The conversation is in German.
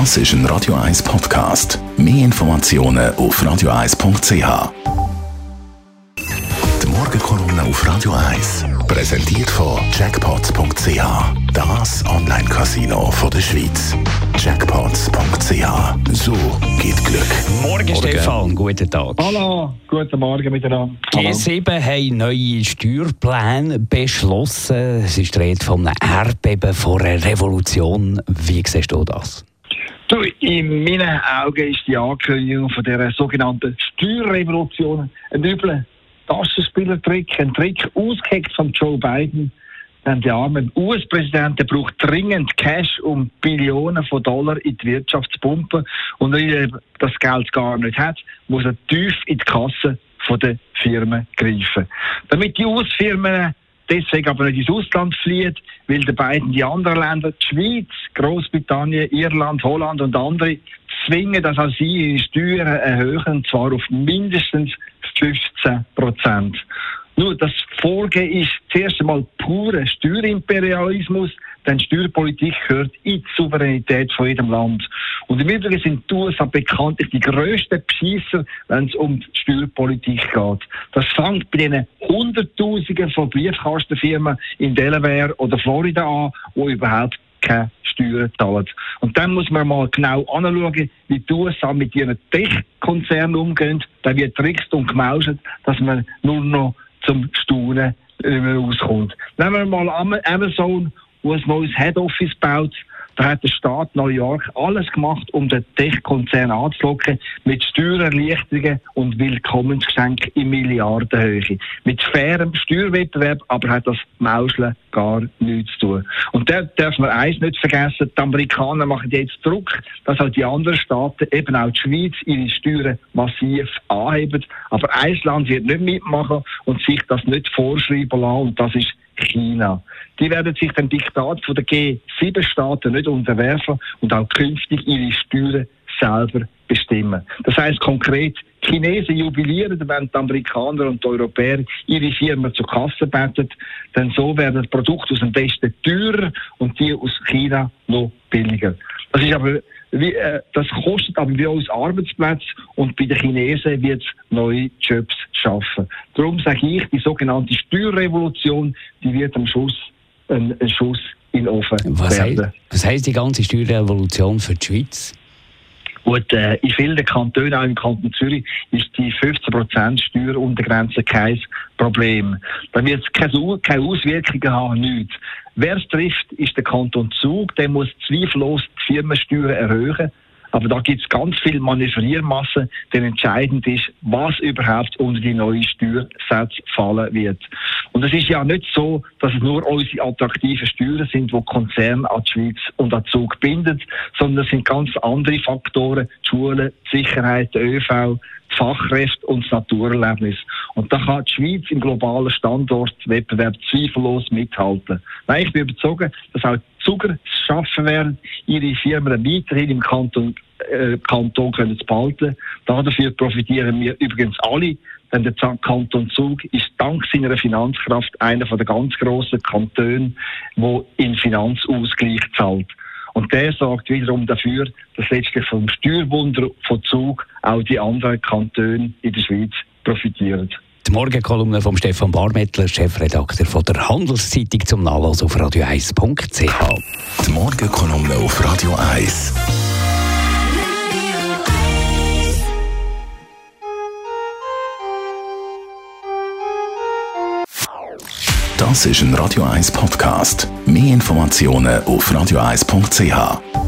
Das ist ein Radio 1 Podcast. Mehr Informationen auf radio1.ch. Die Morgenkolumne auf Radio 1 präsentiert von Jackpots.ch. Das Online-Casino der Schweiz. Jackpots.ch. So geht Glück. Morgen, Stefan. Guten Tag. Hallo, guten Morgen miteinander. Hallo. G7 haben neue Steuerpläne beschlossen. Es ist die Rede von einem Erdbeben, von einer Revolution. Wie siehst du das? Du, in meinen Augen ist die Ankündigung von dieser sogenannten Steuerrevolution ein übler Taschenspielertrick, ein Trick ausgeheckt von Joe Biden. Denn der arme US-Präsident braucht dringend Cash, um Billionen von Dollar in die Wirtschaft zu pumpen. Und weil er das Geld gar nicht hat, muss er tief in die Kasse der Firmen greifen. Damit die US-Firmen deswegen aber nicht ins Ausland fliehen, weil die beiden die anderen Länder, die Schweiz, Großbritannien, Irland, Holland und andere, zwingen, dass auch sie ihre Steuern erhöhen, und zwar auf mindestens 15 Prozent. Nur das Vorgehen ist zuerst einmal purer Steuerimperialismus, denn Steuerpolitik gehört in die Souveränität von jedem Land. Und im Übrigen sind die USA bekanntlich die grössten Beschisser, wenn es um die Steuerpolitik geht. Das fängt bei den Hunderttausenden von Briefkastenfirmen in Delaware oder Florida an, wo überhaupt keine Steuern zahlen. Und dann muss man mal genau anschauen, wie die USA mit ihren Tech-Konzernen umgehen. Da wird trickst und gemauscht, dass man nur noch zum Staunen rauskommt. Nehmen wir mal Amazon, wo ein neues Head Office baut. Da hat der Staat New York alles gemacht, um den Tech-Konzern anzulocken, mit Steuererleichterungen und Willkommensgeschenken in Milliardenhöhe. Mit fairem Steuerwettbewerb, aber hat das Mauscheln gar nichts zu tun. Und da darf man eins nicht vergessen, die Amerikaner machen jetzt Druck, dass auch die anderen Staaten, eben auch die Schweiz, ihre Steuern massiv anheben. Aber ein Land wird nicht mitmachen und sich das nicht vorschreiben lassen, und das ist China. Die werden sich dem Diktat von der G7-Staaten nicht unterwerfen und auch künftig ihre Steuern selber bestimmen. Das heißt konkret, die Chinesen jubilieren, wenn die Amerikaner und die Europäer ihre Firmen zur Kasse beten, denn so werden Produkte aus dem Westen teurer und die aus China noch billiger. Das ist aber wie, äh, das kostet aber bei uns Arbeitsplätze und bei den Chinesen wird es neue Jobs schaffen. Darum sage ich, die sogenannte Steuerrevolution, die wird am Schluss ein, ein Schuss in den Ofen was werden. Heißt, was heisst die ganze Steuerrevolution für die Schweiz? Gut, äh, in vielen Kantonen, auch im Kanton Zürich, ist die 15% Steueruntergrenze kein Problem. Da wird es keine, keine Auswirkungen haben, nichts. Wer es trifft, ist der Kanton Zug. Der muss zweifellos Firmensteuern erhöhen. Aber da gibt es ganz viel Manövriermasse, denn entscheidend ist, was überhaupt unter die neuen Steuersätze fallen wird. Und es ist ja nicht so, dass es nur unsere attraktiven Steuern sind, die Konzerne an die Schweiz und an den Zug binden, sondern es sind ganz andere Faktoren, die Schulen, die Sicherheit, der ÖV, die Fachkräfte und das Naturerlebnis. Und da kann die Schweiz im globalen Standortwettbewerb zweifellos mithalten. Nein, ich bin überzeugt, dass auch Zuger schaffen werden, ihre Firmen weiterhin im Kanton, äh, Kanton können zu behalten. Dafür profitieren wir übrigens alle, denn der Kanton Zug ist dank seiner Finanzkraft einer der ganz grossen Kantone, der in Finanzausgleich zahlt. Und der sorgt wiederum dafür, dass letztlich vom Steuerwunder von Zug auch die anderen Kantone in der Schweiz profitieren. Die Morgenkolumne von Stefan Barmettler, Chefredakteur von der Handelszeitung zum Nachlesen auf radio1.ch. Die Morgenkolumne auf Radio 1. Das ist ein Radio 1 Podcast. Mehr Informationen auf radio1.ch.